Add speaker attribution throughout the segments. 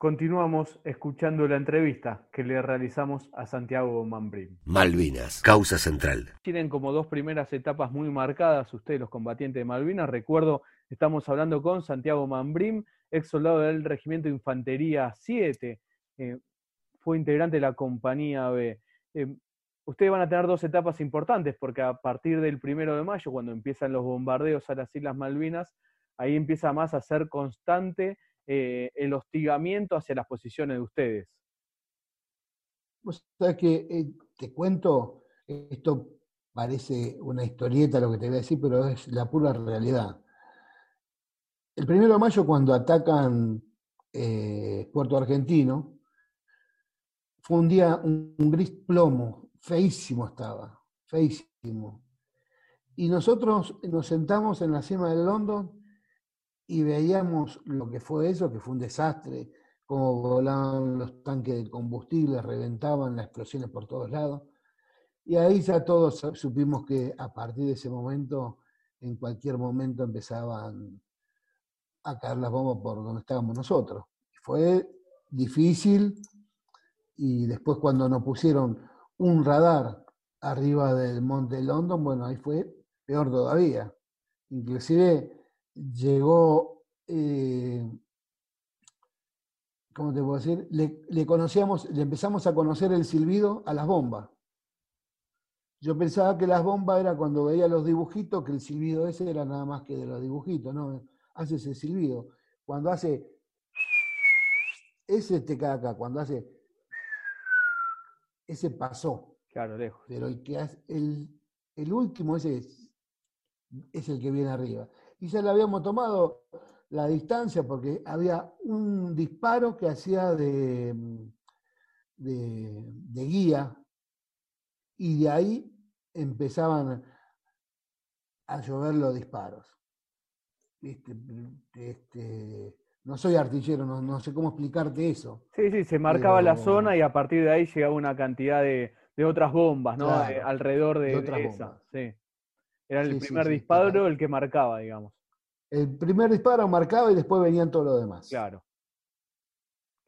Speaker 1: Continuamos escuchando la entrevista que le realizamos a Santiago Mambrim.
Speaker 2: Malvinas, causa central.
Speaker 1: Tienen como dos primeras etapas muy marcadas ustedes, los combatientes de Malvinas. Recuerdo, estamos hablando con Santiago Mambrim, ex soldado del Regimiento de Infantería 7. Eh, fue integrante de la Compañía B. Eh, ustedes van a tener dos etapas importantes, porque a partir del primero de mayo, cuando empiezan los bombardeos a las Islas Malvinas, ahí empieza más a ser constante eh, el hostigamiento hacia las posiciones de ustedes.
Speaker 3: Vos sabés que eh, te cuento, esto parece una historieta lo que te voy a decir, pero es la pura realidad. El primero de mayo, cuando atacan eh, Puerto Argentino, fue un día, un, un gris plomo, feísimo estaba, feísimo. Y nosotros nos sentamos en la cima del London y veíamos lo que fue eso, que fue un desastre, cómo volaban los tanques de combustible, reventaban las explosiones por todos lados. Y ahí ya todos supimos que a partir de ese momento, en cualquier momento empezaban a caer las bombas por donde estábamos nosotros. Fue difícil y después cuando nos pusieron un radar arriba del Monte London, bueno, ahí fue peor todavía. Inclusive llegó, eh, ¿cómo te puedo decir? Le, conocíamos, le empezamos a conocer el silbido a las bombas. Yo pensaba que las bombas era cuando veía los dibujitos, que el silbido ese era nada más que de los dibujitos, ¿no? Hace ese silbido. Cuando hace, ese te cae acá, cuando hace, ese pasó.
Speaker 1: Claro, lejos.
Speaker 3: Pero el que hace, el, el último, ese es, es el que viene arriba y ya le habíamos tomado la distancia porque había un disparo que hacía de, de, guía y de ahí empezaban a llover los disparos. Este, no soy artillero, no, sé cómo explicarte eso.
Speaker 1: Sí, sí, se marcaba la zona y a partir de ahí llegaba una cantidad de, otras bombas, ¿no? alrededor de, de, esa. Sí. Era el primer disparo el que marcaba, digamos.
Speaker 3: El primer disparo marcaba y después venían todos los demás.
Speaker 1: Claro.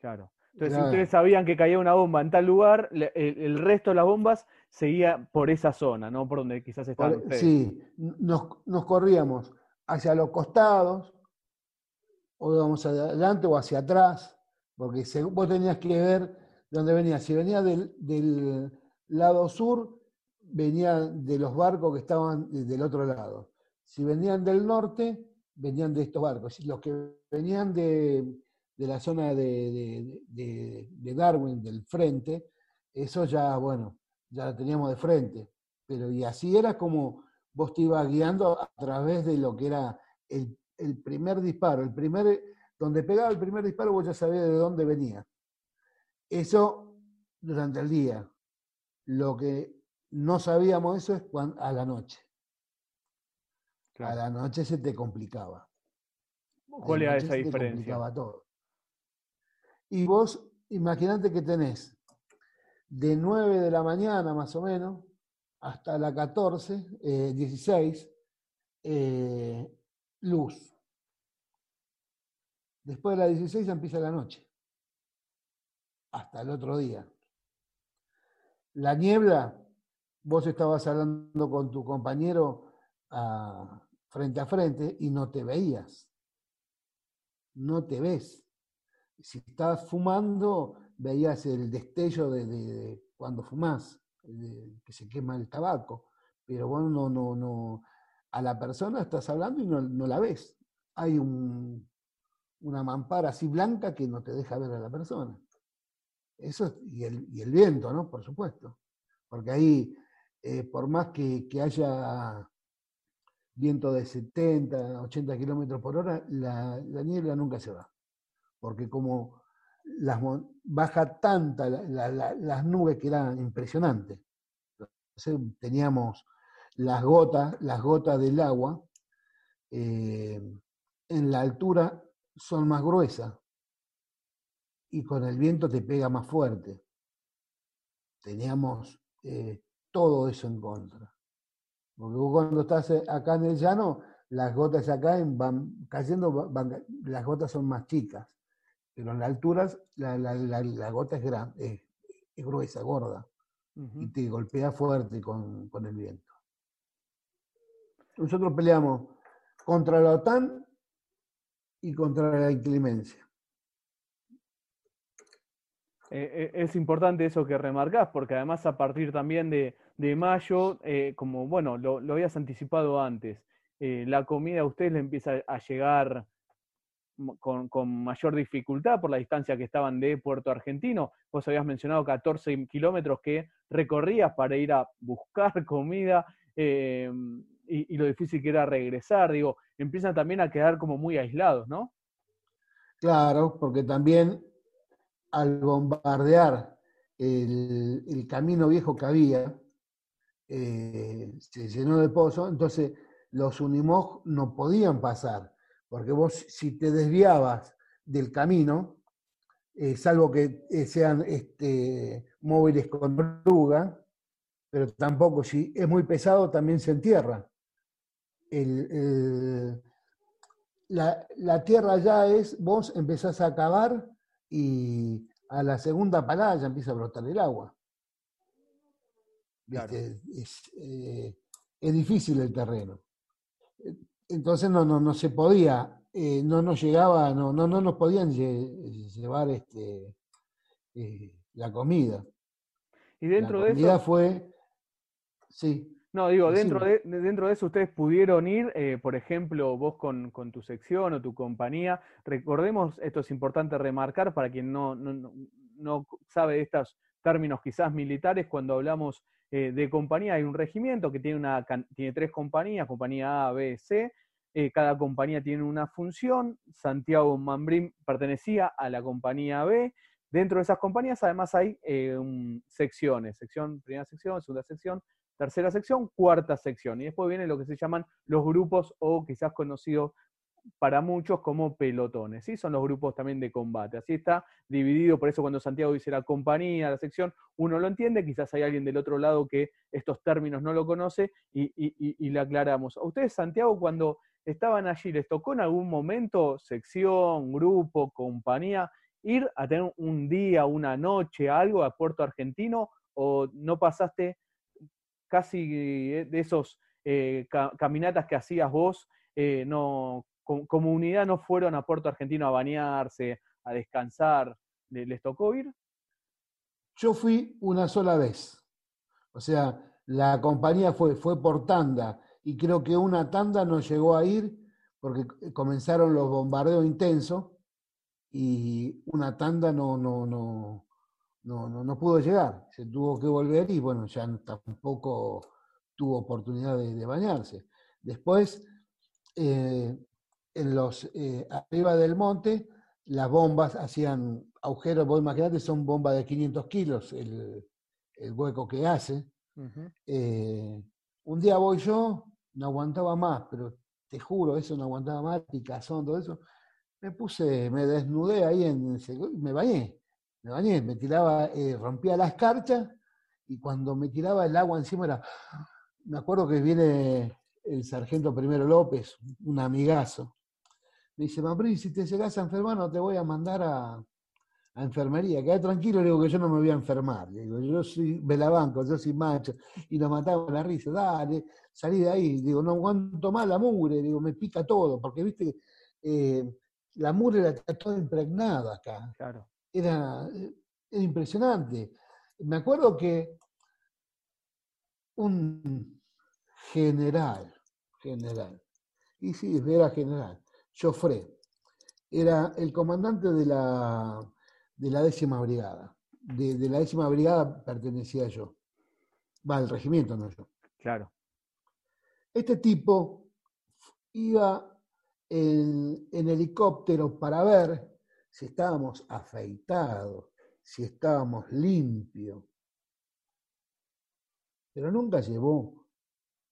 Speaker 1: Claro. Entonces, si ustedes sabían que caía una bomba en tal lugar, el, resto de las bombas seguía por esa zona, ¿no? Por donde quizás estaban ustedes.
Speaker 3: Sí, nos, corríamos hacia los costados, o íbamos adelante o hacia atrás, porque vos tenías que ver de dónde venía. Si venía del, del lado sur, venía de los barcos que estaban del otro lado. Si venían del norte, venían de estos barcos. Los que venían de, la zona de, Darwin, del frente, eso ya, bueno, ya lo teníamos de frente. Pero y así era como vos te ibas guiando a través de lo que era el, el primer disparo. El primer, donde pegaba el primer disparo, vos ya sabías de dónde venía. Eso durante el día. Lo que no sabíamos eso es a la noche. A la noche se te complicaba.
Speaker 1: ¿Cuál era esa diferencia? Se
Speaker 3: complicaba todo. Y vos, imaginate que tenés de 9 de la mañana más o menos hasta la 14, 16, eh, eh, luz. Después de la 16 empieza la noche, hasta el otro día. La niebla vos estabas hablando con tu compañero frente a frente y no te veías. No te ves. Si estás fumando, veías el destello de, cuando fumás, que se quema el tabaco. Pero bueno, no, no, no. A la persona estás hablando y no, la ves. Hay un, una mampara así blanca que no te deja ver a la persona. Eso, y el, y el viento, ¿no? Por supuesto. Porque ahí eh, por más que, haya viento de 70, 80 kilómetros por hora, la, niebla nunca se va. Porque como baja tanta las nubes que eran impresionantes. Teníamos las gotas, las gotas del agua, eh, en la altura son más gruesas y con el viento te pega más fuerte. Teníamos eh, todo eso en contra. Porque vos cuando estás eh, acá en el llano, las gotas acá van cayendo, las gotas son más chicas. pero en las alturas la, la, la, gota es, grande, es, gruesa, gorda, y te golpea fuerte con, con el viento. Nosotros peleamos contra la OTAN y contra la inclemencia.
Speaker 1: Eh, eh, es importante eso que remarcás, porque además a partir también de, mayo, eh, como bueno, lo, habías anticipado antes, la comida a ustedes le empieza a llegar con, mayor dificultad por la distancia que estaban de Puerto Argentino. Vos habías mencionado 14 kilómetros que recorrías para ir a buscar comida y, lo difícil que era regresar. Digo, empiezan también a quedar como muy aislados, ¿no?
Speaker 3: Claro, porque también al bombardear el, camino viejo que había, eh, se llenó de pozo, entonces los Unimog no podían pasar, porque vos si te desviabas del camino, eh, salvo que eh, sean este, móviles con oruga, pero tampoco, si es muy pesado, también se entierra. la, la, tierra ya es, vos empezás a cavar y a la segunda palada ya empieza a brotar el agua. Eh, es, difícil el terreno. Entonces no, no, no se podía, eh, no nos llegaba, no, no, no nos podían llevar este, eh, la comida.
Speaker 1: Y dentro la comida
Speaker 3: fue, sí.
Speaker 1: No, digo, dentro de, dentro de eso ustedes pudieron ir, eh, por ejemplo, vos con, tu sección o tu compañía. Recordemos, esto es importante remarcar para quien no, no, sabe de estos términos quizás militares, cuando hablamos eh, de compañía hay un regimiento que tiene, una, tiene tres compañías, compañía A, B, C. Eh, cada compañía tiene una función. Santiago Mambrim pertenecía a la compañía B. Dentro de esas compañías además hay secciones, sección, primera sección, segunda sección, tercera sección, cuarta sección. Y después viene lo que se llaman los grupos o quizás conocidos para muchos como pelotones, ¿sí? Son los grupos también de combate. Así está dividido, por eso cuando Santiago dice la compañía, la sección, uno lo entiende, quizás hay alguien del otro lado que estos términos no lo conoce y, y, le aclaramos. ¿A ustedes, Santiago, cuando estaban allí, les tocó en algún momento sección, grupo, compañía, ir a tener un día, una noche, algo a Puerto Argentino o no pasaste casi eh, de esos eh, caminatas que hacías vos, eh, no, como unidad no fueron a Puerto Argentino a bañarse, a descansar. ¿Les tocó ir?
Speaker 3: Yo fui una sola vez. O sea, la compañía fue, fue por tanda y creo que una tanda no llegó a ir porque comenzaron los bombardeos intensos y una tanda no, no, no, no, no, no pudo llegar, se tuvo que volver y bueno, ya tampoco tuvo oportunidad de, bañarse. Después, eh, en los, eh, arriba del monte, las bombas hacían agujeros, vos imaginate, son bombas de 500 kilos el, hueco que hace. Eh, un día voy yo, no aguantaba más, pero te juro, eso no aguantaba más, picazón, todo eso. Me puse, me desnudé ahí en, me bañé me bañé, me tiraba, eh, rompía la escarcha y cuando me tiraba el agua encima era, me acuerdo que viene el sargento primero López, un amigazo, me dice, Mambrí, si te llegas a enfermar no te voy a mandar a, enfermería, quedé tranquilo, le digo que yo no me voy a enfermar, le digo, yo soy velabanco, yo soy macho, y nos mataba la risa, dale, salí de ahí, digo, no aguanto más la mugre, digo, me pica todo, porque viste, eh, la mugre está toda impregnada acá. Claro era, impresionante. Me acuerdo que un general, general, y sí, era general, Joffre, era el comandante de la, de la décima brigada. De, la décima brigada pertenecía yo. Va, al regimiento, no yo.
Speaker 1: Claro.
Speaker 3: Este tipo iba en helicóptero para ver si estábamos afeitados, si estábamos limpios. Pero nunca llevó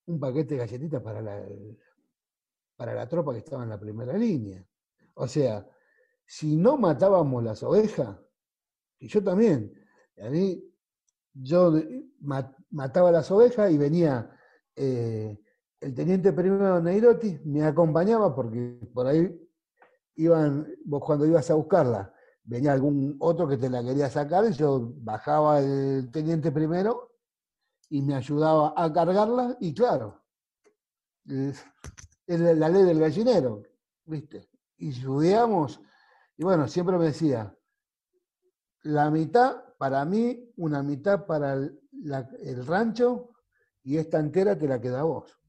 Speaker 3: un paquete de galletitas para la, para la tropa que estaba en la primera línea. O sea, si no matábamos las ovejas, y yo también, a mí, yo mataba las ovejas y venía eh, el teniente primero Neirotti, me acompañaba porque por ahí iban, vos cuando ibas a buscarla, venía algún otro que te la quería sacar y yo bajaba el teniente primero y me ayudaba a cargarla y claro, es la ley del gallinero, ¿viste? Y subíamos y bueno, siempre me decía, la mitad para mí, una mitad para el, el rancho y esta entera te la queda vos.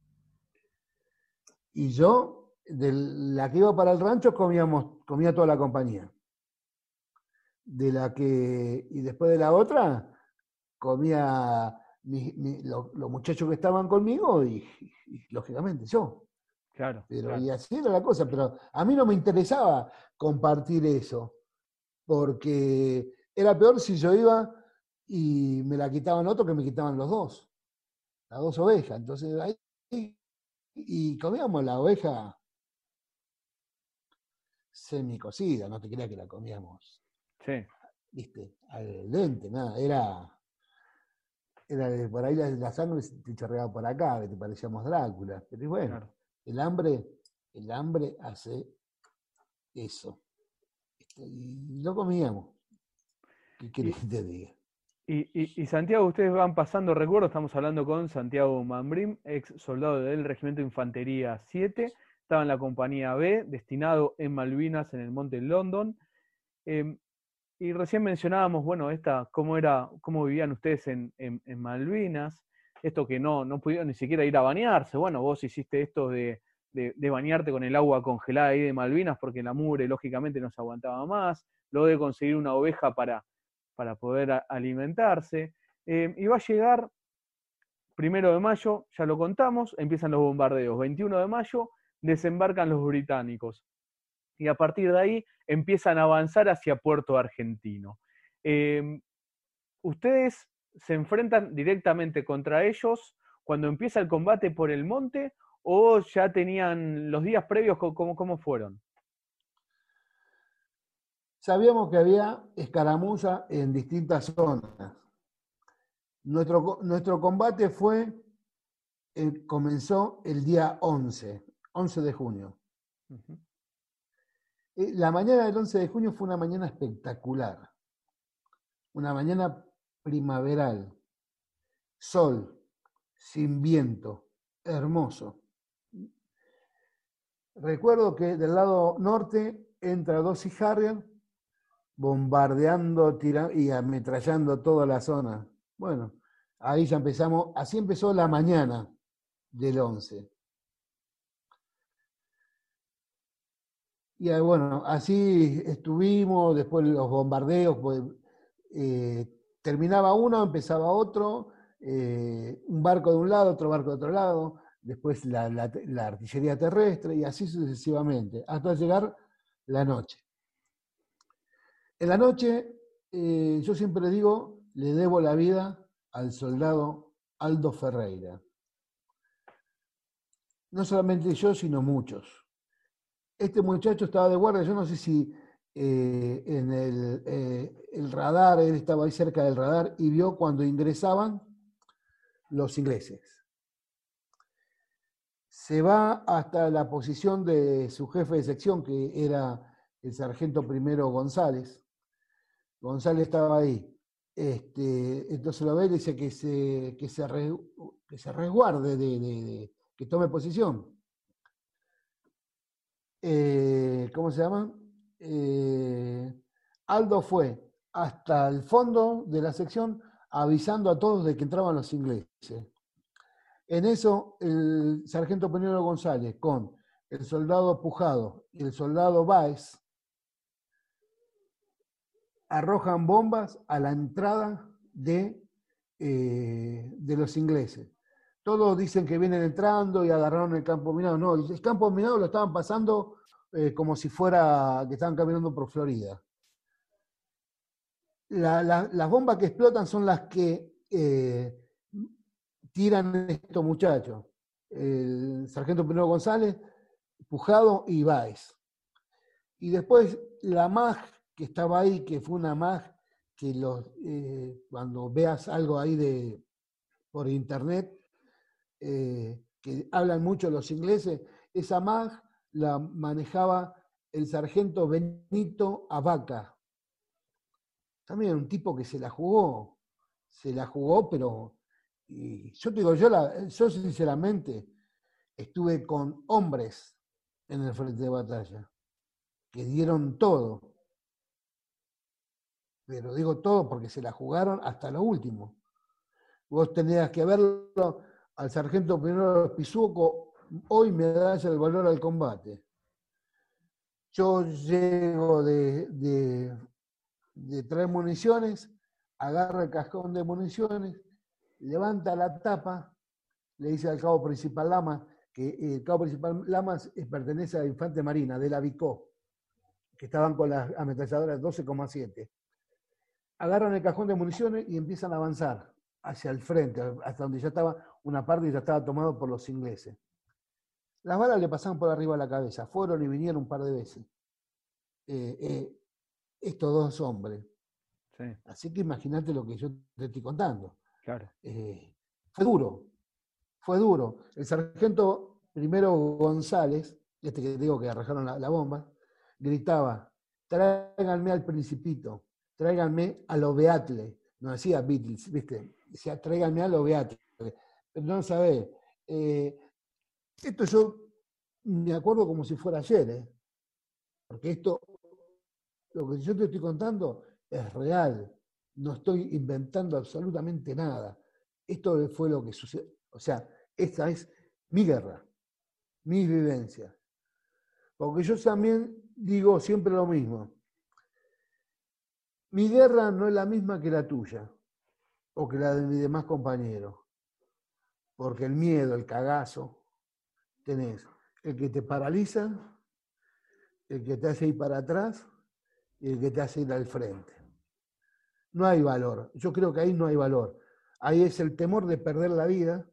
Speaker 3: Y yo, de la que iba para el rancho, comíamos, comía toda la compañía. De la que, y después de la otra, comía los, muchachos que estaban conmigo y, lógicamente yo.
Speaker 1: Claro.
Speaker 3: Pero y así era la cosa, pero a mí no me interesaba compartir eso, porque era peor si yo iba y me la quitaban otro que me quitaban los dos, las dos ovejas. Entonces ahí y comíamos la oveja semicocida, no te creas que la comíamos.
Speaker 1: Sí.
Speaker 3: Viste, al lente, nada, era. Era por ahí la, sangre te chorreaba por acá, que te parecíamos Drácula. Pero bueno, el hambre, el hambre hace eso. Y lo comíamos. ¿Qué querés que te diga?
Speaker 1: Y, Santiago, ustedes van pasando recuerdos, estamos hablando con Santiago Mambrim, ex soldado del Regimiento de Infantería 7, estaba en la compañía B, destinado en Malvinas, en el Monte London. Em, y recién mencionábamos, bueno, esta, cómo era, cómo vivían ustedes en, Malvinas, esto que no, no pudieron ni siquiera ir a bañarse. Bueno, vos hiciste esto de, de, bañarte con el agua congelada ahí de Malvinas porque la mugre lógicamente no se aguantaba más, luego de conseguir una oveja para para poder alimentarse. Eh, y va a llegar primero de mayo, ya lo contamos, empiezan los bombardeos. 21 de mayo desembarcan los británicos. Y a partir de ahí empiezan a avanzar hacia Puerto Argentino. Em, ¿Ustedes se enfrentan directamente contra ellos cuando empieza el combate por el monte o ya tenían los días previos, cómo, cómo fueron?
Speaker 3: Sabíamos que había escaramuza en distintas zonas. Nuestro, nuestro combate fue, eh, comenzó el día 11, 11 de junio. Eh, la mañana del 11 de junio fue una mañana espectacular, una mañana primaveral, sol, sin viento, hermoso. Recuerdo que del lado norte entra Dossi Harrier bombardeando y ametrallando toda la zona. Bueno, ahí ya empezamos, así empezó la mañana del 11. Y bueno, así estuvimos, después los bombardeos, pues, eh, terminaba uno, empezaba otro, eh, un barco de un lado, otro barco de otro lado, después la artillería terrestre y así sucesivamente, hasta llegar la noche. En la noche, eh, yo siempre digo, le debo la vida al soldado Aldo Ferreira. No solamente yo, sino muchos. Este muchacho estaba de guardia, yo no sé si eh, en el, eh, el, radar, él estaba ahí cerca del radar y vio cuando ingresaban los ingleses. Se va hasta la posición de su jefe de sección, que era el sargento primero González, González estaba ahí. Este, entonces lo ve y dice que se, que se, que se resguarde, de, que tome posición. Eh, ¿Cómo se llama? Eh, Aldo fue hasta el fondo de la sección avisando a todos de que entraban los ingleses. En eso, el sargento Peñuelo González con el soldado Pujado y el soldado Báez arrojan bombas a la entrada de, eh, de los ingleses. Todos dicen que vienen entrando y agarraron el campo minado. No, el campo minado lo estaban pasando eh, como si fuera que estaban caminando por Florida. las bombas que explotan son las que eh, tiran estos muchachos. El sargento Pedro González, Pujado y Báez. Y después la MAG que estaba ahí, que fue una MAG que los, eh, cuando veas algo ahí de, por internet, eh, que hablan mucho los ingleses, esa MAG la manejaba el sargento Benito Abaca, también un tipo que se la jugó, se la jugó, pero yo te digo, yo, la, yo sinceramente estuve con hombres en el frente de batalla que dieron todo. Pero digo todo porque se la jugaron hasta lo último. Vos tenías que verlo al sargento primero Pisuco, hoy me das el valor al combate. Yo llego de, de, traer municiones, agarra el cascón de municiones, levanta la tapa, le dice al cabo principal Lama, que el cabo principal Lamas pertenece a la Infante Marina, de la Vicó, que estaban con las ametralladoras 12,7. Agarran el cajón de municiones y empiezan a avanzar hacia el frente, hasta donde ya estaba una parte ya estaba tomado por los ingleses. Las balas le pasaban por arriba de la cabeza, fueron y vinieron un par de veces. Eh, eh, estos dos hombres. Así que imagínate lo que yo te estoy contando.
Speaker 1: Claro.
Speaker 3: Eh, fue duro, fue duro. El sargento primero González, este que digo que arrajaron la, bomba, gritaba, tráiganme al principito, tráiganme a lo Beatle. No decía Beatles, ¿viste? Decía, tráiganme a lo Beatle. Pero no sabés. Eh, esto yo me acuerdo como si fuera ayer, ¿eh? porque esto, lo que yo te estoy contando es real. No estoy inventando absolutamente nada. Esto fue lo que sucedió. O sea, esta es mi guerra, mi vivencia. Porque yo también digo siempre lo mismo. Mi guerra no es la misma que la tuya o que la de mis demás compañeros. Porque el miedo, el cagazo, tenés el que te paraliza, el que te hace ir para atrás y el que te hace ir al frente. No hay valor. Yo creo que ahí no hay valor. Ahí es el temor de perder la vida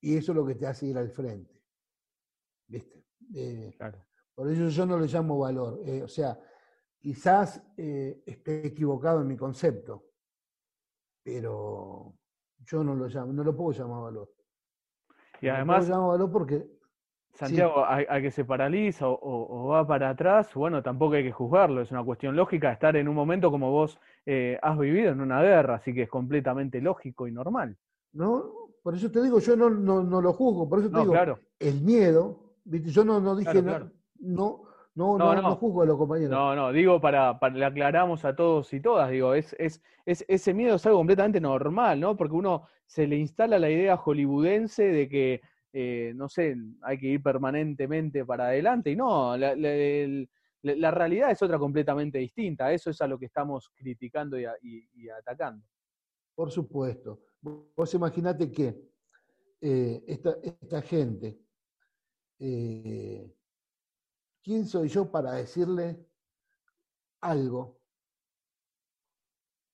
Speaker 3: y eso es lo que te hace ir al frente. ¿Viste? Eh, por eso yo no le llamo valor. Eh, o sea, quizás eh, esté equivocado en mi concepto, pero yo no lo llamo, no lo puedo llamar valor.
Speaker 1: Y además.
Speaker 3: No lo valor porque.
Speaker 1: Santiago, a, que se paraliza o, va para atrás, bueno, tampoco hay que juzgarlo, es una cuestión lógica estar en un momento como vos has vivido en una guerra, así que es completamente lógico y normal.
Speaker 3: ¿No? Por eso te digo, yo no, no, lo juzgo, por eso te digo, el miedo, yo no, no dije, no, no, no, no, juzgo a los compañeros.
Speaker 1: No, no, digo para, para le aclaramos a todos y todas, digo, es, es, es, ese miedo es algo completamente normal, ¿no? Porque uno se le instala la idea hollywoodense de que, eh, no sé, hay que ir permanentemente para adelante, y no, la, la, realidad es otra completamente distinta, eso es a lo que estamos criticando y, y atacando.
Speaker 3: Por supuesto. Vos imaginate que eh, esta, gente, eh, ¿quién soy yo para decirle algo?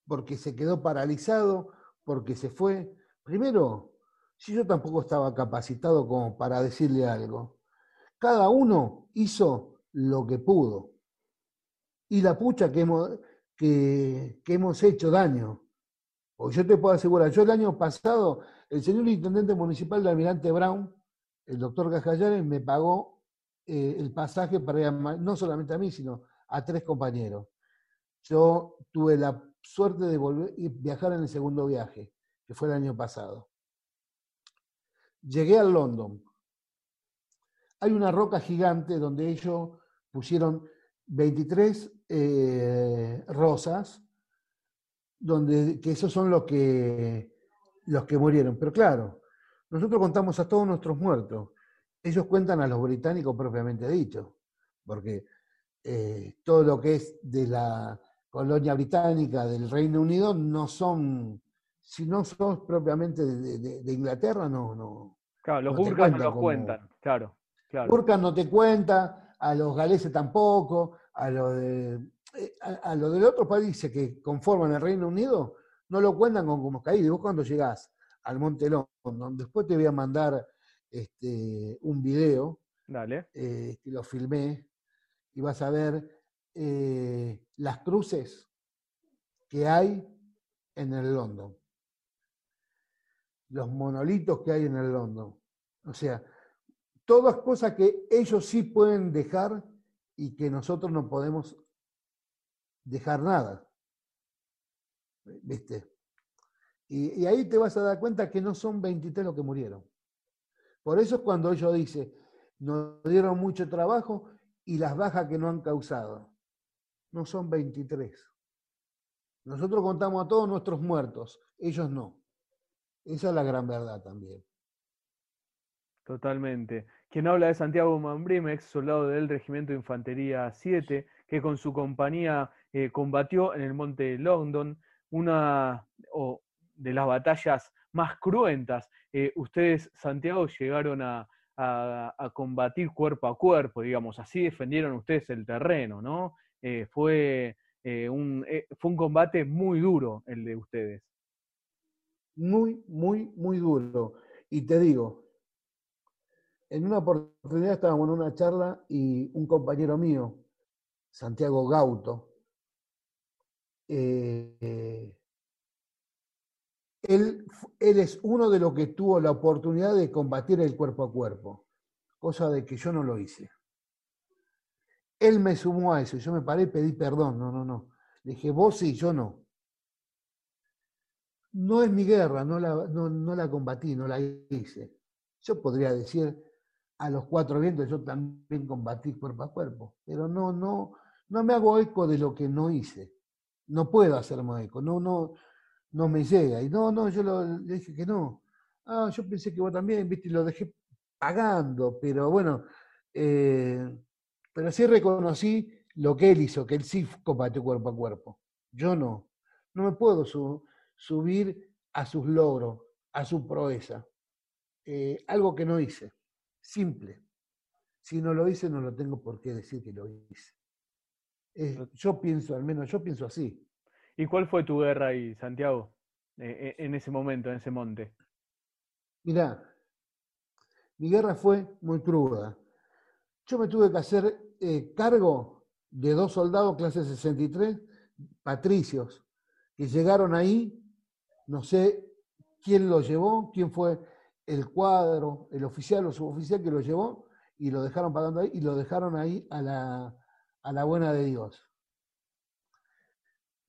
Speaker 3: Porque se quedó paralizado, porque se fue. Primero, si yo tampoco estaba capacitado como para decirle algo. Cada uno hizo lo que pudo. Y la pucha que hemos, que hemos hecho daño yo te puedo asegurar, yo el año pasado, el señor intendente municipal de Almirante Brown, el doctor Gajallares, me pagó eh, el pasaje para no solamente a mí, sino a tres compañeros. Yo tuve la suerte de volver y viajar en el segundo viaje, que fue el año pasado. Llegué a London. Hay una roca gigante donde ellos pusieron 23 eh, rosas donde, que esos son los que, los que murieron. Pero claro, nosotros contamos a todos nuestros muertos. Ellos cuentan a los británicos propiamente dicho, porque eh, todo lo que es de la colonia británica del Reino Unido no son, si no son propiamente de, Inglaterra, no, no.
Speaker 1: Claro, los burkas no los cuentan, claro. claro.
Speaker 3: Burkas no te cuenta, a los galeses tampoco, a los de eh, a, lo del otro país que conforman el Reino Unido, no lo cuentan con como caído. Y vos cuando llegás al Monte London, después te voy a mandar este, un video,
Speaker 1: Dale.
Speaker 3: Eh, que lo filmé, y vas a ver eh, las cruces que hay en el London. Los monolitos que hay en el London. O sea, todas cosas que ellos sí pueden dejar y que nosotros no podemos dejar nada. ¿viste? Y, y, ahí te vas a dar cuenta que no son 23 los que murieron. Por eso es cuando ellos dicen, nos dieron mucho trabajo y las bajas que no han causado. No son 23. Nosotros contamos a todos nuestros muertos, ellos no. Esa es la gran verdad también.
Speaker 1: Totalmente. Quien habla es Santiago Mambrim, soldado del Regimiento de Infantería 7, que con su compañía eh, combatió en el Monte London, una de las batallas más cruentas. Eh, ustedes, Santiago, llegaron a, combatir cuerpo a cuerpo, digamos, así defendieron ustedes el terreno, ¿no? Eh, fue, un, fue un combate muy duro el de ustedes.
Speaker 3: Muy, muy, muy duro. Y te digo, en una oportunidad estábamos en una charla y un compañero mío, Santiago Gauto, eh, él, es uno de los que tuvo la oportunidad de combatir el cuerpo a cuerpo, cosa de que yo no lo hice. Él me sumó a eso, yo me paré y pedí perdón, no, no, no. Le dije, vos sí, yo no. No es mi guerra, no la, no la combatí, no la hice. Yo podría decir, a los cuatro vientos yo también combatí cuerpo a cuerpo, pero no, no, no me hago eco de lo que no hice. No puedo hacerme eco, no, no, no me llega. Y no, no, yo le dije que no. Ah, yo pensé que vos también, viste, y lo dejé pagando, pero bueno, eh, pero sí reconocí lo que él hizo, que él sí combatió cuerpo a cuerpo. Yo no. No me puedo subir a sus logros, a su proeza. Eh, algo que no hice. Simple. Si no lo hice, no lo tengo por qué decir que lo hice. yo pienso, al menos yo pienso así.
Speaker 1: ¿Y cuál fue tu guerra ahí, Santiago, e, e, en ese momento, en ese monte?
Speaker 3: Mirá, mi guerra fue muy cruda. Yo me tuve que hacer eh, cargo de dos soldados clase 63, patricios, que llegaron ahí, no sé quién los llevó, quién fue el cuadro, el oficial o suboficial que lo llevó y lo dejaron pagando ahí y lo dejaron ahí a la, a la buena de Dios.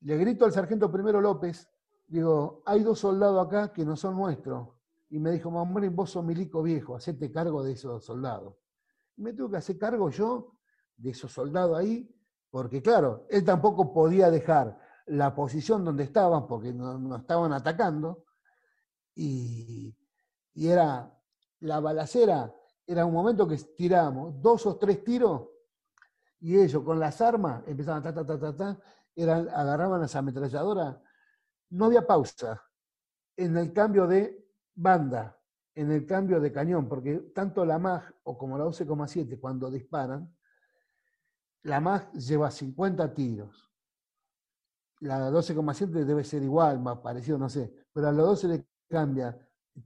Speaker 3: Le grito al sargento primero López, digo, hay dos soldados acá que no son nuestros. Y me dijo, mamá, vos sos milico viejo, hacete cargo de esos soldados. Y me tuve que hacer cargo yo de esos soldados ahí, porque claro, él tampoco podía dejar la posición donde estaban, porque nos no estaban atacando, y, y era la balacera, era un momento que tirábamos dos o tres tiros y ellos con las armas empezaban ta, ta, ta, ta, ta, eran, agarraban las ametralladoras. No había pausa en el cambio de banda, en el cambio de cañón, porque tanto la MAG o como la 12,7 cuando disparan, la MAG lleva 50 tiros. La 12,7 debe ser igual, más parecido, no sé, pero a la 12 le cambia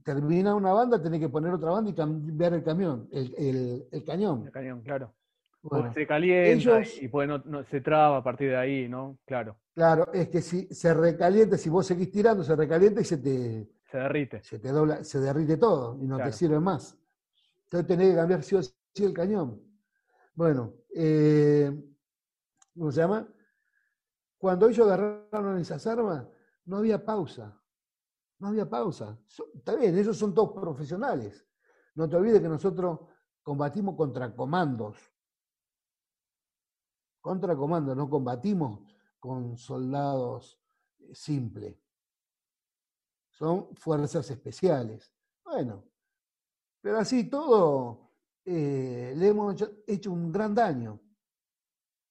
Speaker 3: termina una banda, tenés que poner otra banda y cambiar el camión, el, el, cañón.
Speaker 1: El cañón, claro. Se calienta y no, se traba a partir de ahí, ¿no? Claro.
Speaker 3: Claro, es que si se recalienta, si vos seguís tirando, se recalienta y se te.
Speaker 1: Se derrite.
Speaker 3: Se te dobla, se derrite todo y no te sirve más. Entonces tenés que cambiar sí o sí el cañón. Bueno, eh, ¿cómo se llama? Cuando ellos agarraron esas armas, no había pausa. No había pausa. Está bien, ellos son todos profesionales. No te olvides que nosotros combatimos contra comandos. Contra comandos, no combatimos con soldados eh, simples. Son fuerzas especiales. Bueno, pero así todo eh, le hemos hecho un gran daño.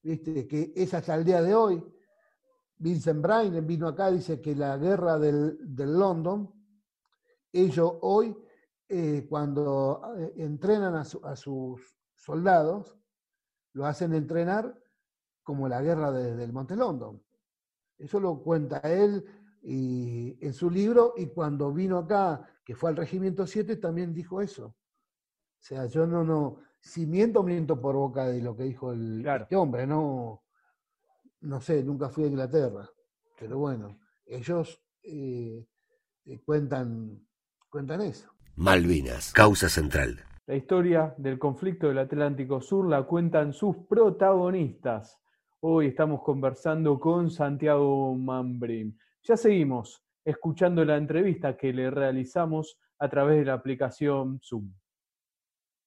Speaker 3: ¿Viste? Que es hasta el día de hoy Vincent Brain vino acá, dice que la guerra del, London, ellos hoy, eh, cuando entrenan a, sus soldados, lo hacen entrenar como la guerra del Monte London. Eso lo cuenta él y, en su libro y cuando vino acá, que fue al Regimiento 7, también dijo eso. O sea, yo no, no, si miento, miento por boca de lo que dijo el, este hombre, no, no sé, nunca fui a Inglaterra, pero bueno, ellos eh, cuentan, cuentan eso.
Speaker 2: Malvinas, causa central.
Speaker 1: La historia del conflicto del Atlántico Sur la cuentan sus protagonistas. Hoy estamos conversando con Santiago Mambrim. Ya seguimos escuchando la entrevista que le realizamos a través de la aplicación Zoom.